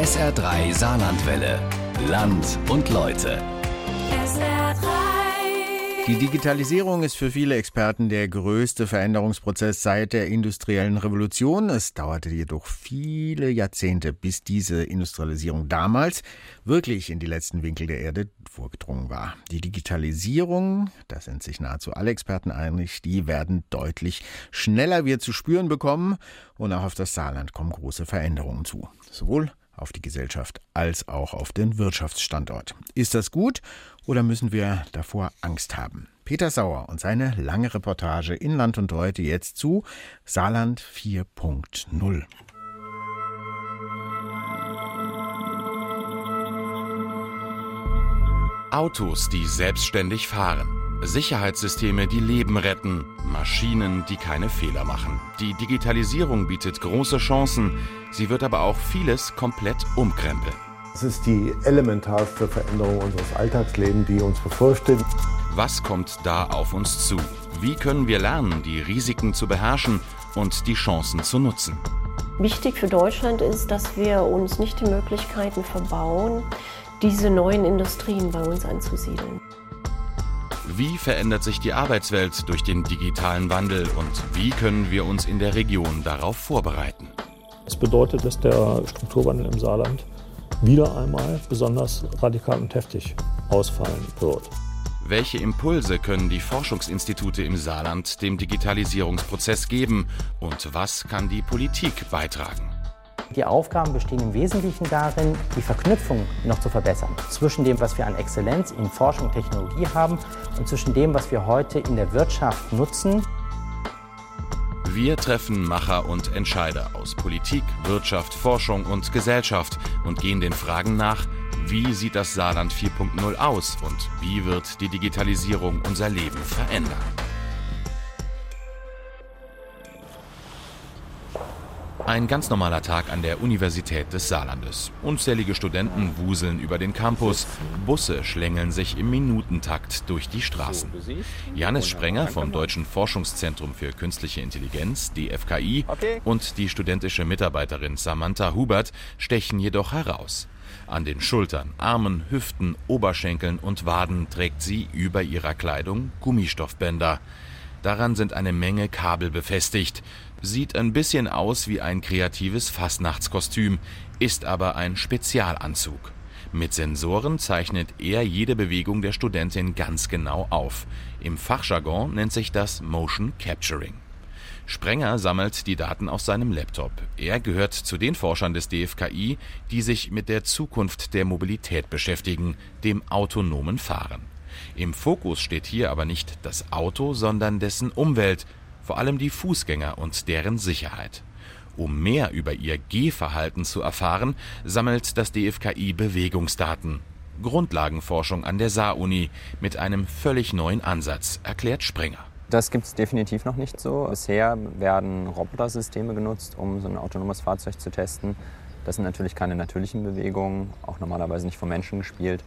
SR3 Saarlandwelle. Land und Leute. Die Digitalisierung ist für viele Experten der größte Veränderungsprozess seit der industriellen Revolution. Es dauerte jedoch viele Jahrzehnte, bis diese Industrialisierung damals wirklich in die letzten Winkel der Erde vorgedrungen war. Die Digitalisierung, da sind sich nahezu alle Experten einig, die werden deutlich schneller wir zu spüren bekommen und auch auf das Saarland kommen große Veränderungen zu. Sowohl auf die Gesellschaft als auch auf den Wirtschaftsstandort. Ist das gut oder müssen wir davor Angst haben? Peter Sauer und seine lange Reportage in Land und Leute jetzt zu Saarland 4.0. Autos, die selbstständig fahren. Sicherheitssysteme, die Leben retten. Maschinen, die keine Fehler machen. Die Digitalisierung bietet große Chancen. Sie wird aber auch vieles komplett umkrempeln. Es ist die elementarste Veränderung unseres Alltagslebens, die uns bevorsteht. Was kommt da auf uns zu? Wie können wir lernen, die Risiken zu beherrschen und die Chancen zu nutzen? Wichtig für Deutschland ist, dass wir uns nicht die Möglichkeiten verbauen, diese neuen Industrien bei uns anzusiedeln. Wie verändert sich die Arbeitswelt durch den digitalen Wandel und wie können wir uns in der Region darauf vorbereiten? Das bedeutet, dass der Strukturwandel im Saarland wieder einmal besonders radikal und heftig ausfallen wird. Welche Impulse können die Forschungsinstitute im Saarland dem Digitalisierungsprozess geben und was kann die Politik beitragen? Die Aufgaben bestehen im Wesentlichen darin, die Verknüpfung noch zu verbessern zwischen dem, was wir an Exzellenz in Forschung und Technologie haben und zwischen dem, was wir heute in der Wirtschaft nutzen. Wir treffen Macher und Entscheider aus Politik, Wirtschaft, Forschung und Gesellschaft und gehen den Fragen nach, wie sieht das Saarland 4.0 aus und wie wird die Digitalisierung unser Leben verändern? Ein ganz normaler Tag an der Universität des Saarlandes. Unzählige Studenten wuseln über den Campus. Busse schlängeln sich im Minutentakt durch die Straßen. Janis Sprenger vom Deutschen Forschungszentrum für Künstliche Intelligenz, DFKI, und die studentische Mitarbeiterin Samantha Hubert stechen jedoch heraus. An den Schultern, Armen, Hüften, Oberschenkeln und Waden trägt sie über ihrer Kleidung Gummistoffbänder. Daran sind eine Menge Kabel befestigt. Sieht ein bisschen aus wie ein kreatives Fastnachtskostüm, ist aber ein Spezialanzug. Mit Sensoren zeichnet er jede Bewegung der Studentin ganz genau auf. Im Fachjargon nennt sich das Motion Capturing. Sprenger sammelt die Daten aus seinem Laptop. Er gehört zu den Forschern des DFKI, die sich mit der Zukunft der Mobilität beschäftigen, dem autonomen Fahren. Im Fokus steht hier aber nicht das Auto, sondern dessen Umwelt, vor allem die Fußgänger und deren Sicherheit. Um mehr über ihr Gehverhalten zu erfahren, sammelt das DFKI Bewegungsdaten. Grundlagenforschung an der Saar-Uni mit einem völlig neuen Ansatz, erklärt Sprenger. Das gibt es definitiv noch nicht so. Bisher werden Robotersysteme genutzt, um so ein autonomes Fahrzeug zu testen. Das sind natürlich keine natürlichen Bewegungen, auch normalerweise nicht vom Menschen gespielt.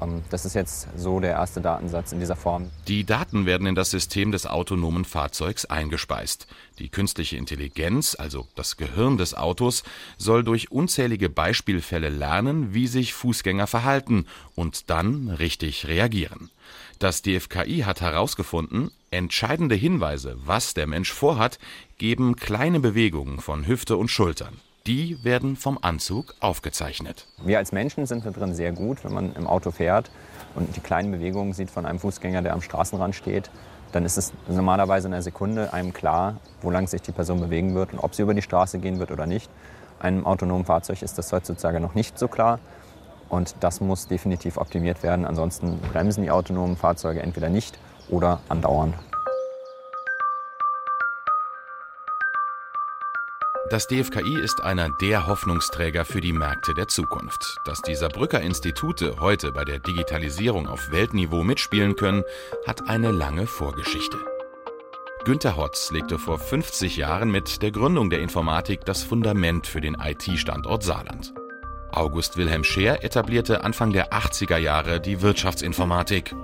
Ähm, das ist jetzt so der erste Datensatz in dieser Form. Die Daten werden in das System des autonomen Fahrzeugs eingespeist. Die künstliche Intelligenz, also das Gehirn des Autos, soll durch unzählige Beispielfälle lernen, wie sich Fußgänger verhalten und dann richtig reagieren. Das DFKI hat herausgefunden, entscheidende Hinweise, was der Mensch vorhat, geben kleine Bewegungen von Hüfte und Schultern die werden vom Anzug aufgezeichnet. Wir als Menschen sind da drin sehr gut, wenn man im Auto fährt und die kleinen Bewegungen sieht von einem Fußgänger, der am Straßenrand steht. Dann ist es normalerweise in einer Sekunde einem klar, wo lang sich die Person bewegen wird und ob sie über die Straße gehen wird oder nicht. Einem autonomen Fahrzeug ist das heutzutage noch nicht so klar. Und das muss definitiv optimiert werden. Ansonsten bremsen die autonomen Fahrzeuge entweder nicht oder andauernd. Das DFKI ist einer der Hoffnungsträger für die Märkte der Zukunft. Dass die Saarbrücker Institute heute bei der Digitalisierung auf Weltniveau mitspielen können, hat eine lange Vorgeschichte. Günter Hotz legte vor 50 Jahren mit der Gründung der Informatik das Fundament für den IT-Standort Saarland. August Wilhelm Scheer etablierte Anfang der 80er Jahre die Wirtschaftsinformatik.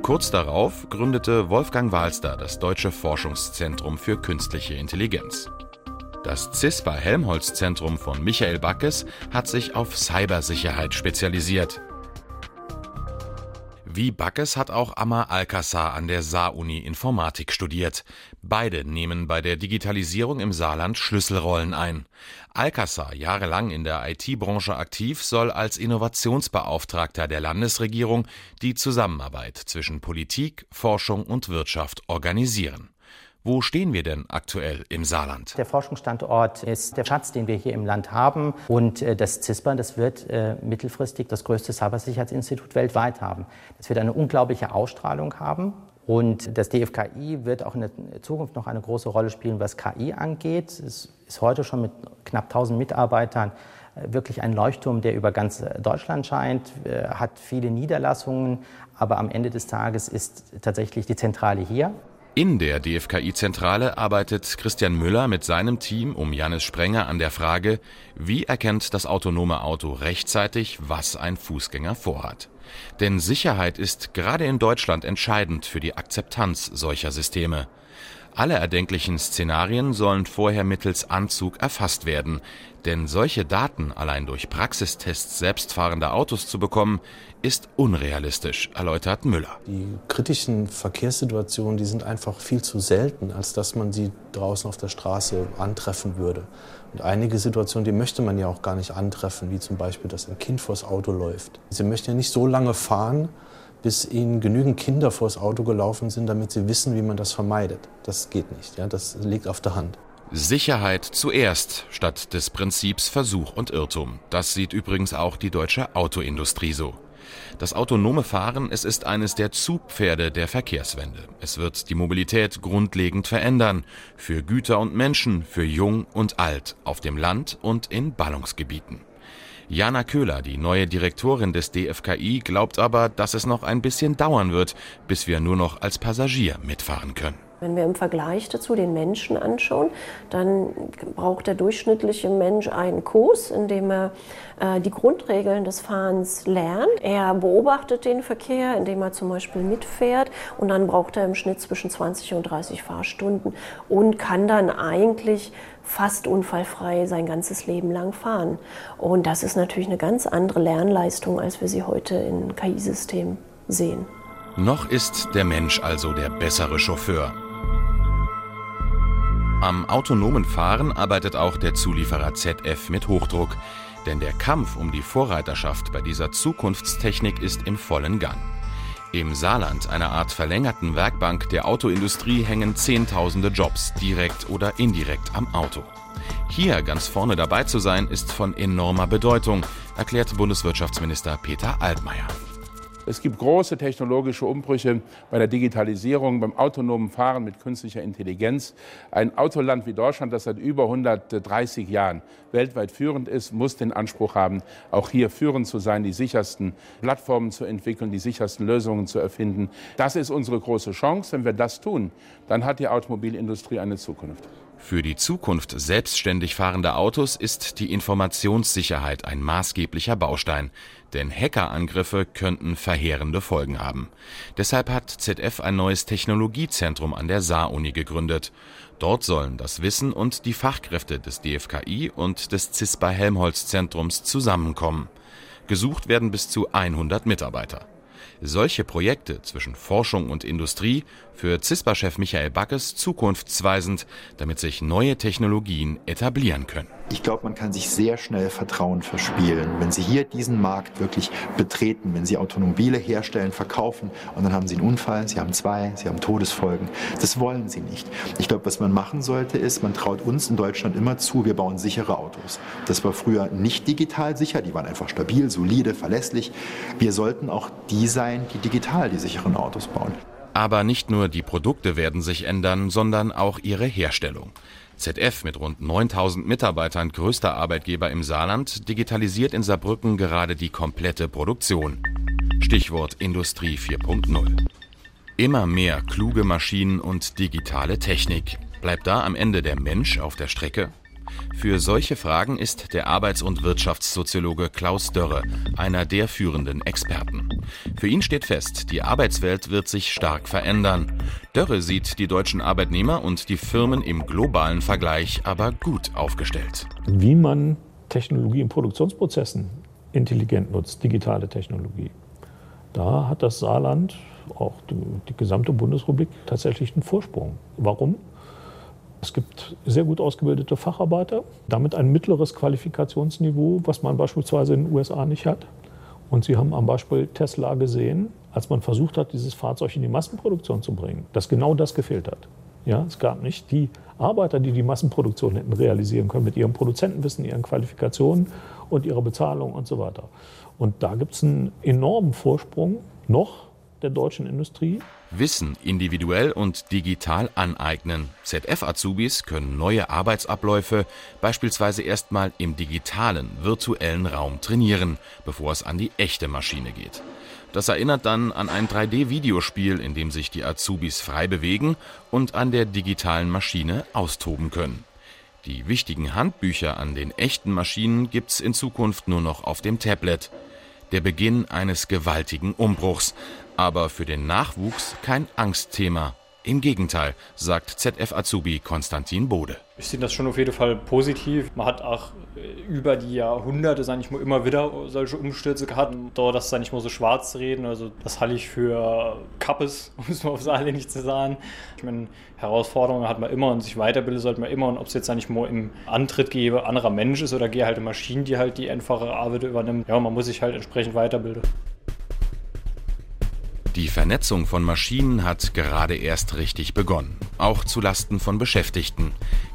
Kurz darauf gründete Wolfgang Walster das Deutsche Forschungszentrum für künstliche Intelligenz. Das CISPA Helmholtz Zentrum von Michael Backes hat sich auf Cybersicherheit spezialisiert. Wie Backes hat auch Amar Alcázar an der Saar-Uni Informatik studiert. Beide nehmen bei der Digitalisierung im Saarland Schlüsselrollen ein. Alcázar, jahrelang in der IT-Branche aktiv, soll als Innovationsbeauftragter der Landesregierung die Zusammenarbeit zwischen Politik, Forschung und Wirtschaft organisieren. Wo stehen wir denn aktuell im Saarland? Der Forschungsstandort ist der Schatz, den wir hier im Land haben. Und äh, das CISPA, das wird äh, mittelfristig das größte Cybersicherheitsinstitut weltweit haben. Das wird eine unglaubliche Ausstrahlung haben. Und das DFKI wird auch in der Zukunft noch eine große Rolle spielen, was KI angeht. Es ist heute schon mit knapp 1000 Mitarbeitern äh, wirklich ein Leuchtturm, der über ganz Deutschland scheint, hat viele Niederlassungen, aber am Ende des Tages ist tatsächlich die Zentrale hier. In der DFKI-Zentrale arbeitet Christian Müller mit seinem Team um Janis Sprenger an der Frage, wie erkennt das autonome Auto rechtzeitig, was ein Fußgänger vorhat. Denn Sicherheit ist gerade in Deutschland entscheidend für die Akzeptanz solcher Systeme. Alle erdenklichen Szenarien sollen vorher mittels Anzug erfasst werden, denn solche Daten allein durch Praxistests selbstfahrender Autos zu bekommen, ist unrealistisch, erläutert Müller. Die kritischen Verkehrssituationen, die sind einfach viel zu selten, als dass man sie draußen auf der Straße antreffen würde. Und einige Situationen, die möchte man ja auch gar nicht antreffen, wie zum Beispiel, dass ein Kind vors Auto läuft. Sie möchten ja nicht so lange fahren, bis ihnen genügend Kinder vors Auto gelaufen sind, damit sie wissen, wie man das vermeidet. Das geht nicht. Ja? Das liegt auf der Hand. Sicherheit zuerst statt des Prinzips Versuch und Irrtum. Das sieht übrigens auch die deutsche Autoindustrie so. Das autonome Fahren, es ist eines der Zugpferde der Verkehrswende. Es wird die Mobilität grundlegend verändern. Für Güter und Menschen, für Jung und Alt, auf dem Land und in Ballungsgebieten. Jana Köhler, die neue Direktorin des DFKI, glaubt aber, dass es noch ein bisschen dauern wird, bis wir nur noch als Passagier mitfahren können. Wenn wir im Vergleich dazu den Menschen anschauen, dann braucht der durchschnittliche Mensch einen Kurs, in dem er äh, die Grundregeln des Fahrens lernt. Er beobachtet den Verkehr, indem er zum Beispiel mitfährt und dann braucht er im Schnitt zwischen 20 und 30 Fahrstunden und kann dann eigentlich fast unfallfrei sein ganzes Leben lang fahren. Und das ist natürlich eine ganz andere Lernleistung, als wir sie heute in KI-Systemen sehen. Noch ist der Mensch also der bessere Chauffeur. Am autonomen Fahren arbeitet auch der Zulieferer ZF mit Hochdruck, denn der Kampf um die Vorreiterschaft bei dieser Zukunftstechnik ist im vollen Gang. Im Saarland, einer Art verlängerten Werkbank der Autoindustrie, hängen Zehntausende Jobs direkt oder indirekt am Auto. Hier ganz vorne dabei zu sein, ist von enormer Bedeutung, erklärt Bundeswirtschaftsminister Peter Altmaier. Es gibt große technologische Umbrüche bei der Digitalisierung, beim autonomen Fahren mit künstlicher Intelligenz. Ein Autoland wie Deutschland, das seit über 130 Jahren weltweit führend ist, muss den Anspruch haben, auch hier führend zu sein, die sichersten Plattformen zu entwickeln, die sichersten Lösungen zu erfinden. Das ist unsere große Chance. Wenn wir das tun, dann hat die Automobilindustrie eine Zukunft. Für die Zukunft selbstständig fahrender Autos ist die Informationssicherheit ein maßgeblicher Baustein, denn Hackerangriffe könnten verheerende Folgen haben. Deshalb hat ZF ein neues Technologiezentrum an der Saar-Uni gegründet. Dort sollen das Wissen und die Fachkräfte des DFKI und des CISPA Helmholtz Zentrums zusammenkommen. Gesucht werden bis zu 100 Mitarbeiter. Solche Projekte zwischen Forschung und Industrie für CISPA-Chef Michael Backes zukunftsweisend, damit sich neue Technologien etablieren können. Ich glaube, man kann sich sehr schnell Vertrauen verspielen, wenn Sie hier diesen Markt wirklich betreten, wenn Sie Automobile herstellen, verkaufen und dann haben Sie einen Unfall, Sie haben zwei, Sie haben Todesfolgen. Das wollen Sie nicht. Ich glaube, was man machen sollte, ist, man traut uns in Deutschland immer zu, wir bauen sichere Autos. Das war früher nicht digital sicher, die waren einfach stabil, solide, verlässlich. Wir sollten auch die sein, die digital die sicheren Autos bauen. Aber nicht nur die Produkte werden sich ändern, sondern auch ihre Herstellung. ZF mit rund 9000 Mitarbeitern, größter Arbeitgeber im Saarland, digitalisiert in Saarbrücken gerade die komplette Produktion. Stichwort Industrie 4.0. Immer mehr kluge Maschinen und digitale Technik. Bleibt da am Ende der Mensch auf der Strecke? Für solche Fragen ist der Arbeits- und Wirtschaftssoziologe Klaus Dörre einer der führenden Experten. Für ihn steht fest, die Arbeitswelt wird sich stark verändern. Dörre sieht die deutschen Arbeitnehmer und die Firmen im globalen Vergleich aber gut aufgestellt. Wie man Technologie in Produktionsprozessen intelligent nutzt, digitale Technologie, da hat das Saarland, auch die, gesamte Bundesrepublik, tatsächlich einen Vorsprung. Warum? Es gibt sehr gut ausgebildete Facharbeiter, damit ein mittleres Qualifikationsniveau, was man beispielsweise in den USA nicht hat. Und Sie haben am Beispiel Tesla gesehen, als man versucht hat, dieses Fahrzeug in die Massenproduktion zu bringen, dass genau das gefehlt hat. Ja, es gab nicht die Arbeiter, die die Massenproduktion hätten realisieren können mit ihrem Produzentenwissen, ihren Qualifikationen und ihrer Bezahlung und so weiter. Und da gibt es einen enormen Vorsprung noch der deutschen Industrie. Wissen individuell und digital aneignen. ZF-Azubis können neue Arbeitsabläufe beispielsweise erstmal im digitalen, virtuellen Raum trainieren, bevor es an die echte Maschine geht. Das erinnert dann an ein 3D-Videospiel, in dem sich die Azubis frei bewegen und an der digitalen Maschine austoben können. Die wichtigen Handbücher an den echten Maschinen gibt's in Zukunft nur noch auf dem Tablet. Der Beginn eines gewaltigen Umbruchs, aber für den Nachwuchs kein Angstthema. Im Gegenteil, sagt ZF-Azubi Konstantin Bode. Ich sehe das schon auf jeden Fall positiv. Man hat auch äh, über die Jahrhunderte, sage ich mal, immer wieder solche Umstürze gehabt. Da das dann nicht mehr so schwarz reden, also das halte ich für Kappes, um es mal auf alle nicht zu sagen. Ich meine, Herausforderungen hat man immer und sich weiterbilden sollte man immer. Und ob es jetzt nicht mal im Antritt gebe, anderer Mensch ist oder gehe halt Maschine, die halt die einfache Arbeit übernimmt. Ja, man muss sich halt entsprechend weiterbilden. Die Vernetzung von Maschinen hat gerade erst richtig begonnen, auch zu Lasten von Beschäftigten.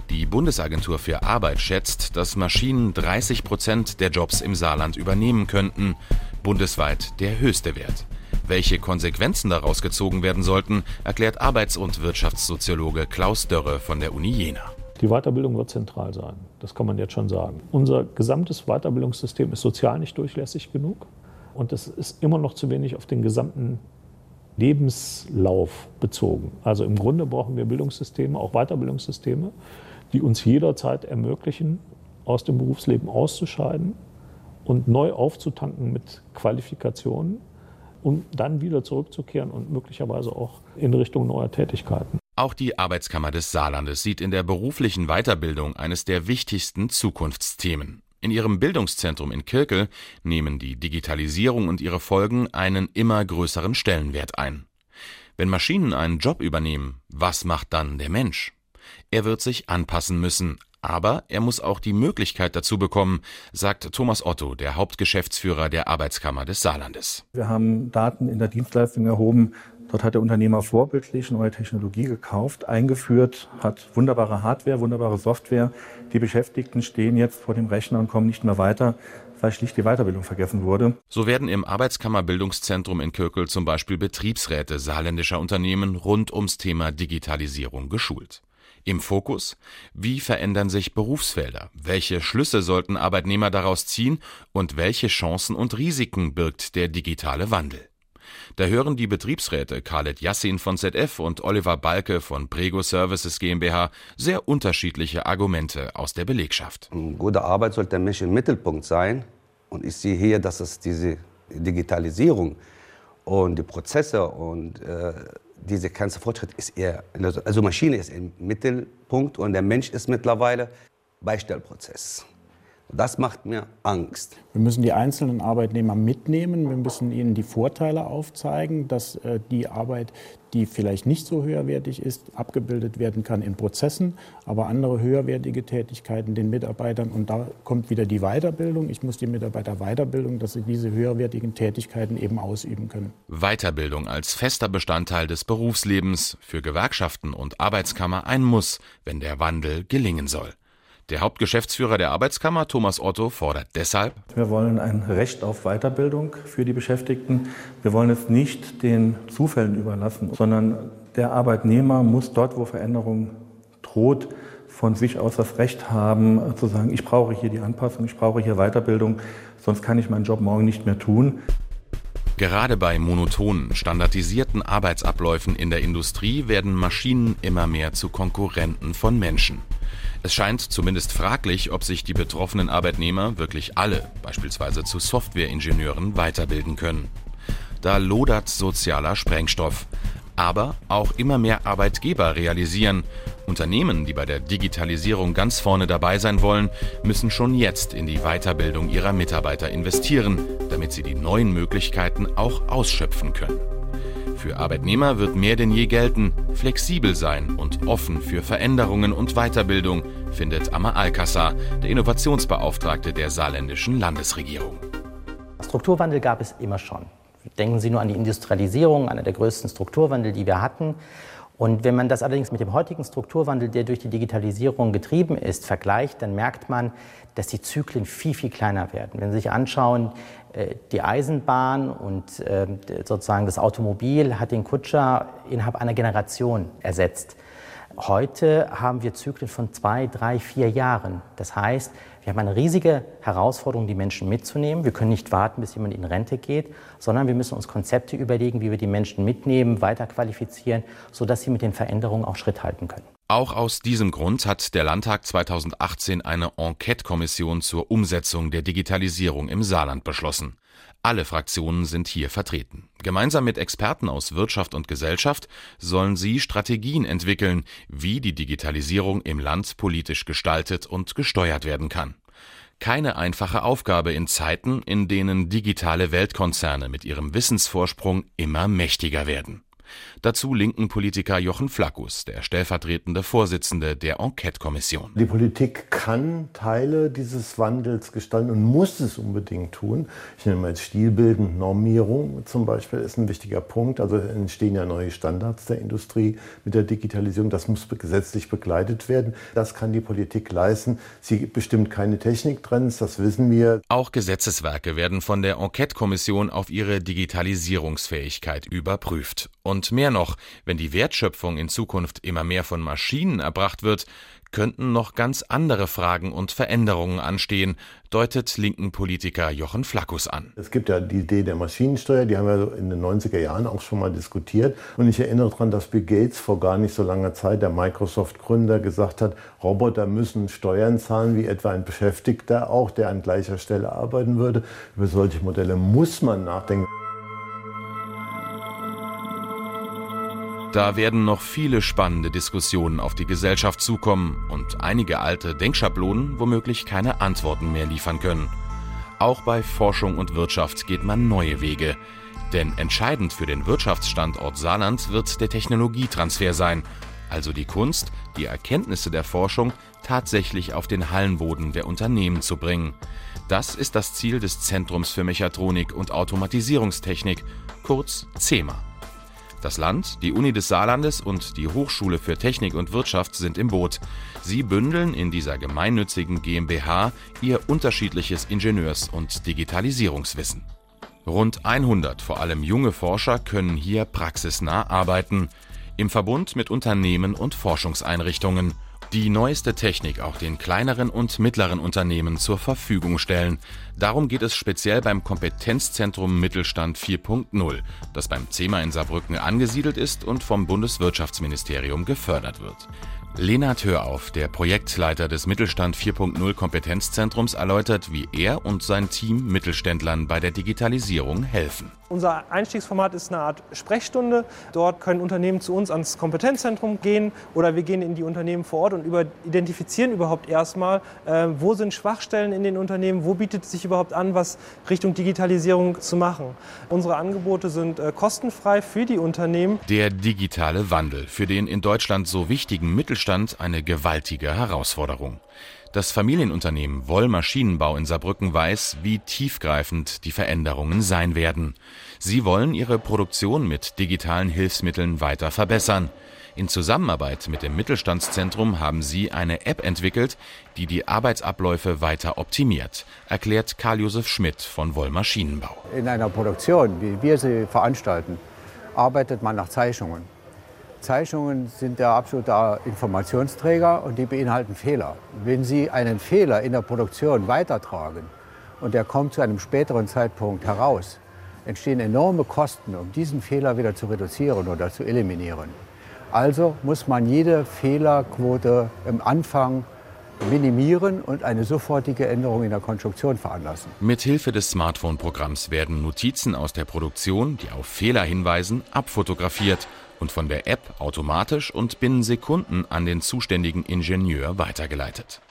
Die Bundesagentur für Arbeit schätzt, dass Maschinen 30 Prozent der Jobs im Saarland übernehmen könnten, bundesweit der höchste Wert. Welche Konsequenzen daraus gezogen werden sollten, erklärt Arbeits- und Wirtschaftssoziologe Klaus Dörre von der Uni Jena. Die Weiterbildung wird zentral sein, das kann man jetzt schon sagen. Unser gesamtes Weiterbildungssystem ist sozial nicht durchlässig genug und es ist immer noch zu wenig auf den gesamten Lebenslauf bezogen. Also im Grunde brauchen wir Bildungssysteme, auch Weiterbildungssysteme, die uns jederzeit ermöglichen, aus dem Berufsleben auszuscheiden und neu aufzutanken mit Qualifikationen, um dann wieder zurückzukehren und möglicherweise auch in Richtung neuer Tätigkeiten. Auch die Arbeitskammer des Saarlandes sieht in der beruflichen Weiterbildung eines der wichtigsten Zukunftsthemen. In ihrem Bildungszentrum in Kirkel nehmen die Digitalisierung und ihre Folgen einen immer größeren Stellenwert ein. Wenn Maschinen einen Job übernehmen, was macht dann der Mensch? Er wird sich anpassen müssen, aber er muss auch die Möglichkeit dazu bekommen, sagt Thomas Otto, der Hauptgeschäftsführer der Arbeitskammer des Saarlandes. Wir haben Daten in der Dienstleistung erhoben, Dort hat der Unternehmer vorbildlich neue Technologie gekauft, eingeführt, hat wunderbare Hardware, wunderbare Software. Die Beschäftigten stehen jetzt vor dem Rechner und kommen nicht mehr weiter, weil schlicht die Weiterbildung vergessen wurde. So werden im Arbeitskammerbildungszentrum in Kirkel zum Beispiel Betriebsräte saarländischer Unternehmen rund ums Thema Digitalisierung geschult. Im Fokus, wie verändern sich Berufsfelder, welche Schlüsse sollten Arbeitnehmer daraus ziehen und welche Chancen und Risiken birgt der digitale Wandel. Da hören die Betriebsräte Khaled Yassin von ZF und Oliver Balke von Prego Services GmbH sehr unterschiedliche Argumente aus der Belegschaft. Gute Arbeit sollte der Mensch im Mittelpunkt sein. Und ich sehe hier, dass es diese Digitalisierung und die Prozesse und äh, diese ganze Fortschritt ist eher, also Maschine ist im Mittelpunkt und der Mensch ist mittlerweile Beistellprozess. Das macht mir Angst. Wir müssen die einzelnen Arbeitnehmer mitnehmen. Wir müssen ihnen die Vorteile aufzeigen, dass äh, die Arbeit, die vielleicht nicht so höherwertig ist, abgebildet werden kann in Prozessen, aber andere höherwertige Tätigkeiten den Mitarbeitern. Und da kommt wieder die Weiterbildung. Ich muss die Mitarbeiter weiterbilden, dass sie diese höherwertigen Tätigkeiten eben ausüben können. Weiterbildung als fester Bestandteil des Berufslebens für Gewerkschaften und Arbeitskammer ein Muss, wenn der Wandel gelingen soll. Der Hauptgeschäftsführer der Arbeitskammer, Thomas Otto, fordert deshalb, wir wollen ein Recht auf Weiterbildung für die Beschäftigten. Wir wollen es nicht den Zufällen überlassen, sondern der Arbeitnehmer muss dort, wo Veränderung droht, von sich aus das Recht haben, zu sagen, ich brauche hier die Anpassung, ich brauche hier Weiterbildung, sonst kann ich meinen Job morgen nicht mehr tun. Gerade bei monotonen, standardisierten Arbeitsabläufen in der Industrie werden Maschinen immer mehr zu Konkurrenten von Menschen. Es scheint zumindest fraglich, ob sich die betroffenen Arbeitnehmer wirklich alle, beispielsweise zu Softwareingenieuren, weiterbilden können. Da lodert sozialer Sprengstoff. Aber auch immer mehr Arbeitgeber realisieren, Unternehmen, die bei der Digitalisierung ganz vorne dabei sein wollen, müssen schon jetzt in die Weiterbildung ihrer Mitarbeiter investieren, damit sie die neuen Möglichkeiten auch ausschöpfen können. Für Arbeitnehmer wird mehr denn je gelten, flexibel sein und offen für Veränderungen und Weiterbildung, findet Amar Alcázar, der Innovationsbeauftragte der saarländischen Landesregierung. Strukturwandel gab es immer schon. Denken Sie nur an die Industrialisierung, einer der größten Strukturwandel, die wir hatten. Und wenn man das allerdings mit dem heutigen Strukturwandel, der durch die Digitalisierung getrieben ist, vergleicht, dann merkt man, dass die Zyklen viel, viel kleiner werden. Wenn Sie sich anschauen, äh, die Eisenbahn und äh, sozusagen das Automobil hat den Kutscher innerhalb einer Generation ersetzt. Heute haben wir Zyklen von zwei, drei, vier Jahren. Das heißt, wir haben eine riesige Herausforderung, die Menschen mitzunehmen. Wir können nicht warten, bis jemand in Rente geht, sondern wir müssen uns Konzepte überlegen, wie wir die Menschen mitnehmen, weiterqualifizieren, sodass sie mit den Veränderungen auch Schritt halten können. Auch aus diesem Grund hat der Landtag 2018 eine Enquete-Kommission zur Umsetzung der Digitalisierung im Saarland beschlossen. Alle Fraktionen sind hier vertreten. Gemeinsam mit Experten aus Wirtschaft und Gesellschaft sollen sie Strategien entwickeln, wie die Digitalisierung im Land politisch gestaltet und gesteuert werden kann. Keine einfache Aufgabe in Zeiten, in denen digitale Weltkonzerne mit ihrem Wissensvorsprung immer mächtiger werden. Dazu linken Politiker Jochen Flackus, der stellvertretende Vorsitzende der Enquete-Kommission. Die Politik kann Teile dieses Wandels gestalten und muss es unbedingt tun. Ich nenne mal jetzt stilbildend Normierung zum Beispiel ist ein wichtiger Punkt. Also entstehen ja neue Standards der Industrie mit der Digitalisierung. Das muss gesetzlich begleitet werden. Das kann die Politik leisten. Sie bestimmt keine Techniktrends, das wissen wir. Auch Gesetzeswerke werden von der Enquete-Kommission auf ihre Digitalisierungsfähigkeit überprüft. Und mehr noch, wenn die Wertschöpfung in Zukunft immer mehr von Maschinen erbracht wird, könnten noch ganz andere Fragen und Veränderungen anstehen, deutet linken Politiker Jochen Flackus an. Es gibt ja die Idee der Maschinensteuer, die haben wir in den 90er Jahren auch schon mal diskutiert. Und ich erinnere daran, dass Bill Gates vor gar nicht so langer Zeit, der Microsoft-Gründer, gesagt hat, Roboter müssen Steuern zahlen, wie etwa ein Beschäftigter auch, der an gleicher Stelle arbeiten würde. Über solche Modelle muss man nachdenken. Da werden noch viele spannende Diskussionen auf die Gesellschaft zukommen und einige alte Denkschablonen womöglich keine Antworten mehr liefern können. Auch bei Forschung und Wirtschaft geht man neue Wege. Denn entscheidend für den Wirtschaftsstandort Saarland wird der Technologietransfer sein, also die Kunst, die Erkenntnisse der Forschung tatsächlich auf den Hallenboden der Unternehmen zu bringen. Das ist das Ziel des Zentrums für Mechatronik und Automatisierungstechnik, kurz CEMA. Das Land, die Uni des Saarlandes und die Hochschule für Technik und Wirtschaft sind im Boot. Sie bündeln in dieser gemeinnützigen GmbH ihr unterschiedliches Ingenieurs- und Digitalisierungswissen. Rund 100, vor allem junge Forscher, können hier praxisnah arbeiten, im Verbund mit Unternehmen und Forschungseinrichtungen die neueste Technik auch den kleineren und mittleren Unternehmen zur Verfügung stellen. Darum geht es speziell beim Kompetenzzentrum Mittelstand 4.0, das beim CEMA in Saarbrücken angesiedelt ist und vom Bundeswirtschaftsministerium gefördert wird. Lenard Hörauf, der Projektleiter des Mittelstand 4.0 Kompetenzzentrums, erläutert, wie er und sein Team Mittelständlern bei der Digitalisierung helfen. Unser Einstiegsformat ist eine Art Sprechstunde. Dort können Unternehmen zu uns ans Kompetenzzentrum gehen oder wir gehen in die Unternehmen vor Ort und über, identifizieren überhaupt erstmal, äh, wo sind Schwachstellen in den Unternehmen, wo bietet es sich überhaupt an, was Richtung Digitalisierung zu machen. Unsere Angebote sind äh, kostenfrei für die Unternehmen. Der digitale Wandel, für den in Deutschland so wichtigen Mittelstand eine gewaltige Herausforderung. Das Familienunternehmen Woll Maschinenbau in Saarbrücken weiß, wie tiefgreifend die Veränderungen sein werden. Sie wollen ihre Produktion mit digitalen Hilfsmitteln weiter verbessern. In Zusammenarbeit mit dem Mittelstandszentrum haben sie eine App entwickelt, die die Arbeitsabläufe weiter optimiert, erklärt Karl-Josef Schmidt von Woll Maschinenbau. In einer Produktion, wie wir sie veranstalten, arbeitet man nach Zeichnungen. Zeichnungen sind der absolute Informationsträger und die beinhalten Fehler. Wenn Sie einen Fehler in der Produktion weitertragen und der kommt zu einem späteren Zeitpunkt heraus, entstehen enorme Kosten, um diesen Fehler wieder zu reduzieren oder zu eliminieren. Also muss man jede Fehlerquote im Anfang minimieren und eine sofortige Änderung in der Konstruktion veranlassen. Mithilfe des Smartphone-Programms werden Notizen aus der Produktion, die auf Fehler hinweisen, abfotografiert und von der App automatisch und binnen Sekunden an den zuständigen Ingenieur weitergeleitet.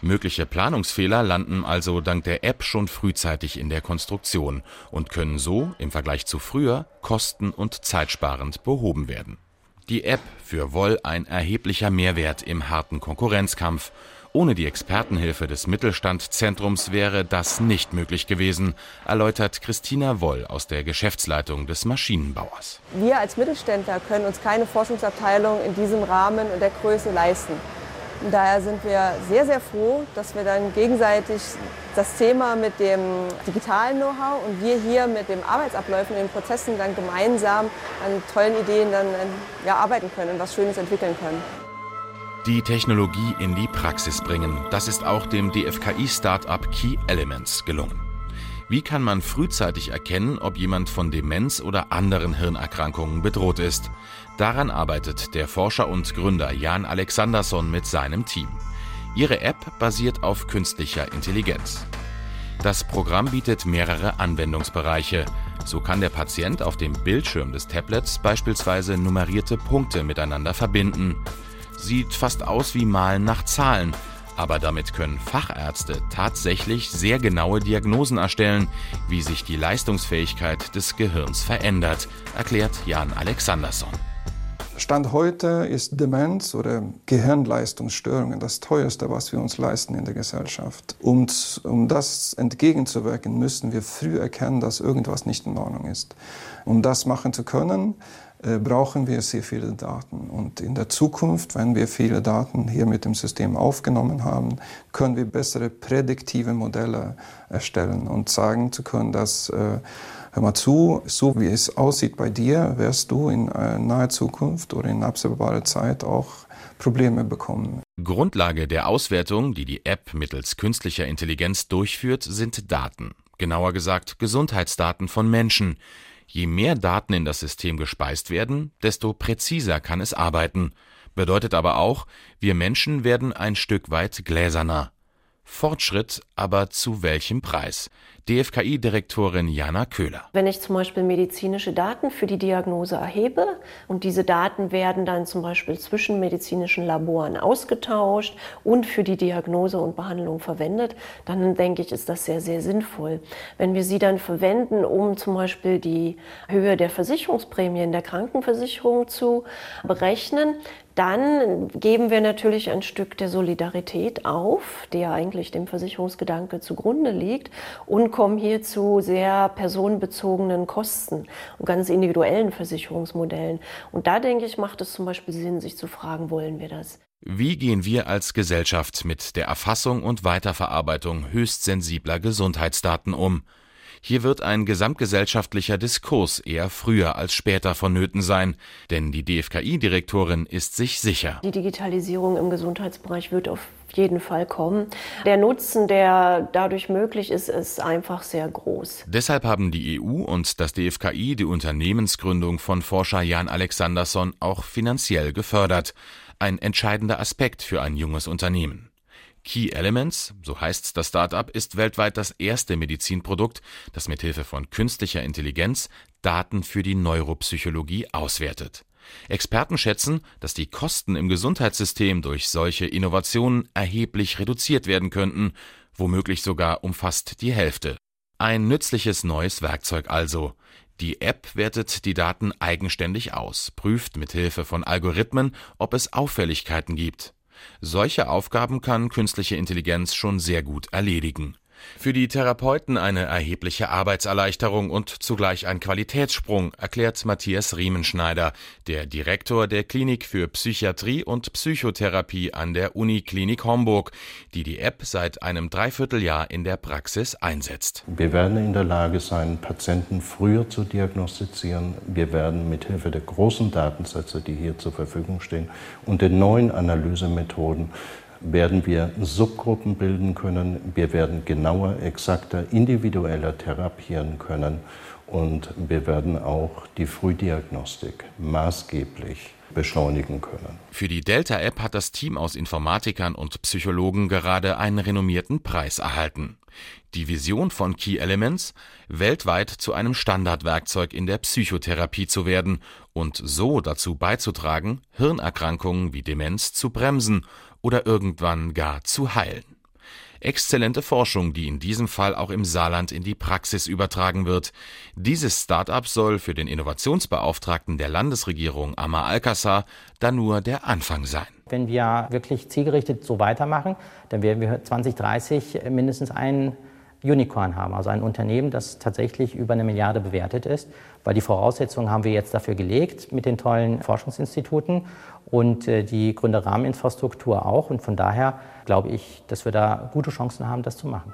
Mögliche Planungsfehler landen also dank der App schon frühzeitig in der Konstruktion und können so im Vergleich zu früher kosten- und zeitsparend behoben werden. Die App für Woll ein erheblicher Mehrwert im harten Konkurrenzkampf ohne die Expertenhilfe des Mittelstandzentrums wäre das nicht möglich gewesen, erläutert Christina Woll aus der Geschäftsleitung des Maschinenbauers. Wir als Mittelständler können uns keine Forschungsabteilung in diesem Rahmen und der Größe leisten. Daher sind wir sehr, sehr froh, dass wir dann gegenseitig das Thema mit dem digitalen Know-how und wir hier mit den Arbeitsabläufen, den Prozessen dann gemeinsam an tollen Ideen dann ja, arbeiten können und was Schönes entwickeln können die Technologie in die Praxis bringen. Das ist auch dem DFKI-Startup Key Elements gelungen. Wie kann man frühzeitig erkennen, ob jemand von Demenz oder anderen Hirnerkrankungen bedroht ist? Daran arbeitet der Forscher und Gründer Jan Alexandersson mit seinem Team. Ihre App basiert auf künstlicher Intelligenz. Das Programm bietet mehrere Anwendungsbereiche. So kann der Patient auf dem Bildschirm des Tablets beispielsweise nummerierte Punkte miteinander verbinden. Sieht fast aus wie Malen nach Zahlen, aber damit können Fachärzte tatsächlich sehr genaue Diagnosen erstellen, wie sich die Leistungsfähigkeit des Gehirns verändert, erklärt Jan Alexandersson. Stand heute ist Demenz oder Gehirnleistungsstörungen das teuerste, was wir uns leisten in der Gesellschaft. Und um das entgegenzuwirken, müssen wir früh erkennen, dass irgendwas nicht in Ordnung ist. Um das machen zu können, brauchen wir sehr viele Daten. Und in der Zukunft, wenn wir viele Daten hier mit dem System aufgenommen haben, können wir bessere prädiktive Modelle erstellen und sagen zu können, dass äh, hör mal zu, so wie es aussieht bei dir, wirst du in äh, naher Zukunft oder in absehbarer Zeit auch Probleme bekommen. Grundlage der Auswertung, die die App mittels künstlicher Intelligenz durchführt, sind Daten. Genauer gesagt Gesundheitsdaten von Menschen. Je mehr Daten in das System gespeist werden, desto präziser kann es arbeiten. Bedeutet aber auch, wir Menschen werden ein Stück weit gläserner. Fortschritt, aber zu welchem Preis? DFKI-Direktorin Jana Köhler. Wenn ich zum Beispiel medizinische Daten für die Diagnose erhebe und diese Daten werden dann zum Beispiel zwischen medizinischen Laboren ausgetauscht und für die Diagnose und Behandlung verwendet, dann denke ich, ist das sehr, sehr sinnvoll. Wenn wir sie dann verwenden, um zum Beispiel die Höhe der Versicherungsprämien der Krankenversicherung zu berechnen, dann geben wir natürlich ein Stück der Solidarität auf, der eigentlich dem Versicherungsgedanke zugrunde liegt, und kommen hier zu sehr personenbezogenen Kosten und ganz individuellen Versicherungsmodellen. Und da denke ich, macht es zum Beispiel Sinn, sich zu fragen, wollen wir das? Wie gehen wir als Gesellschaft mit der Erfassung und Weiterverarbeitung höchst sensibler Gesundheitsdaten um? Hier wird ein gesamtgesellschaftlicher Diskurs eher früher als später vonnöten sein, denn die DFKI-Direktorin ist sich sicher. Die Digitalisierung im Gesundheitsbereich wird auf jeden Fall kommen. Der Nutzen, der dadurch möglich ist, ist einfach sehr groß. Deshalb haben die EU und das DFKI die Unternehmensgründung von Forscher Jan Alexandersson auch finanziell gefördert. Ein entscheidender Aspekt für ein junges Unternehmen. Key Elements, so heißt das Startup, ist weltweit das erste Medizinprodukt, das mithilfe von künstlicher Intelligenz Daten für die Neuropsychologie auswertet. Experten schätzen, dass die Kosten im Gesundheitssystem durch solche Innovationen erheblich reduziert werden könnten, womöglich sogar um fast die Hälfte. Ein nützliches neues Werkzeug also. Die App wertet die Daten eigenständig aus, prüft mithilfe von Algorithmen, ob es Auffälligkeiten gibt. Solche Aufgaben kann künstliche Intelligenz schon sehr gut erledigen für die Therapeuten eine erhebliche Arbeitserleichterung und zugleich ein Qualitätssprung, erklärt Matthias Riemenschneider, der Direktor der Klinik für Psychiatrie und Psychotherapie an der Uniklinik Homburg, die die App seit einem Dreivierteljahr in der Praxis einsetzt. Wir werden in der Lage sein, Patienten früher zu diagnostizieren. Wir werden mithilfe der großen Datensätze, die hier zur Verfügung stehen, und den neuen Analysemethoden werden wir Subgruppen bilden können, wir werden genauer, exakter, individueller therapieren können und wir werden auch die Frühdiagnostik maßgeblich beschleunigen können. Für die Delta-App hat das Team aus Informatikern und Psychologen gerade einen renommierten Preis erhalten. Die Vision von Key Elements, weltweit zu einem Standardwerkzeug in der Psychotherapie zu werden und so dazu beizutragen, Hirnerkrankungen wie Demenz zu bremsen oder irgendwann gar zu heilen. Exzellente Forschung, die in diesem Fall auch im Saarland in die Praxis übertragen wird. Dieses Start-up soll für den Innovationsbeauftragten der Landesregierung Amar Alcázar dann nur der Anfang sein. Wenn wir wirklich zielgerichtet so weitermachen, dann werden wir 2030 mindestens einen Unicorn haben, also ein Unternehmen, das tatsächlich über eine Milliarde bewertet ist, weil die Voraussetzungen haben wir jetzt dafür gelegt mit den tollen Forschungsinstituten und äh, die Gründerrahmeninfrastruktur auch. Und von daher glaube ich, dass wir da gute Chancen haben, das zu machen.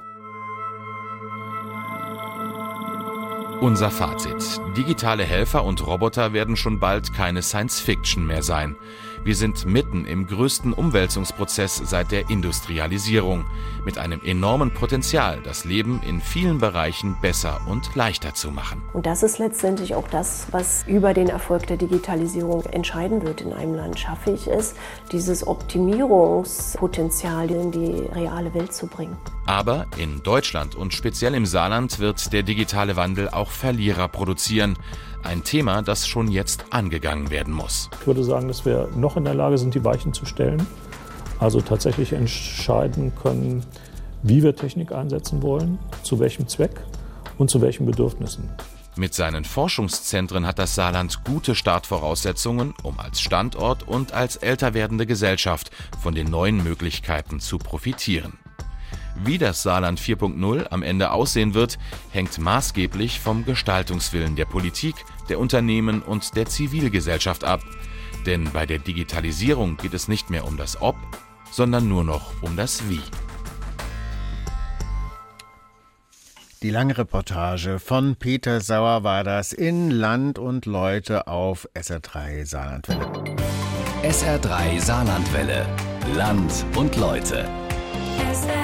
Unser Fazit. Digitale Helfer und Roboter werden schon bald keine Science-Fiction mehr sein. Wir sind mitten im größten Umwälzungsprozess seit der Industrialisierung, mit einem enormen Potenzial, das Leben in vielen Bereichen besser und leichter zu machen. Und das ist letztendlich auch das, was über den Erfolg der Digitalisierung entscheiden wird in einem Land. Schaffe ich es, dieses Optimierungspotenzial in die reale Welt zu bringen. Aber in Deutschland und speziell im Saarland wird der digitale Wandel auch Verlierer produzieren. Ein Thema, das schon jetzt angegangen werden muss. Ich würde sagen, dass wir noch in der Lage sind, die Weichen zu stellen. Also tatsächlich entscheiden können, wie wir Technik einsetzen wollen, zu welchem Zweck und zu welchen Bedürfnissen. Mit seinen Forschungszentren hat das Saarland gute Startvoraussetzungen, um als Standort und als älter werdende Gesellschaft von den neuen Möglichkeiten zu profitieren. Wie das Saarland 4.0 am Ende aussehen wird, hängt maßgeblich vom Gestaltungswillen der Politik, der Unternehmen und der Zivilgesellschaft ab. Denn bei der Digitalisierung geht es nicht mehr um das Ob, sondern nur noch um das Wie. Die lange Reportage von Peter Sauer war das in Land und Leute auf SR3 Saarlandwelle. SR3 Saarlandwelle. Land und Leute. SR3.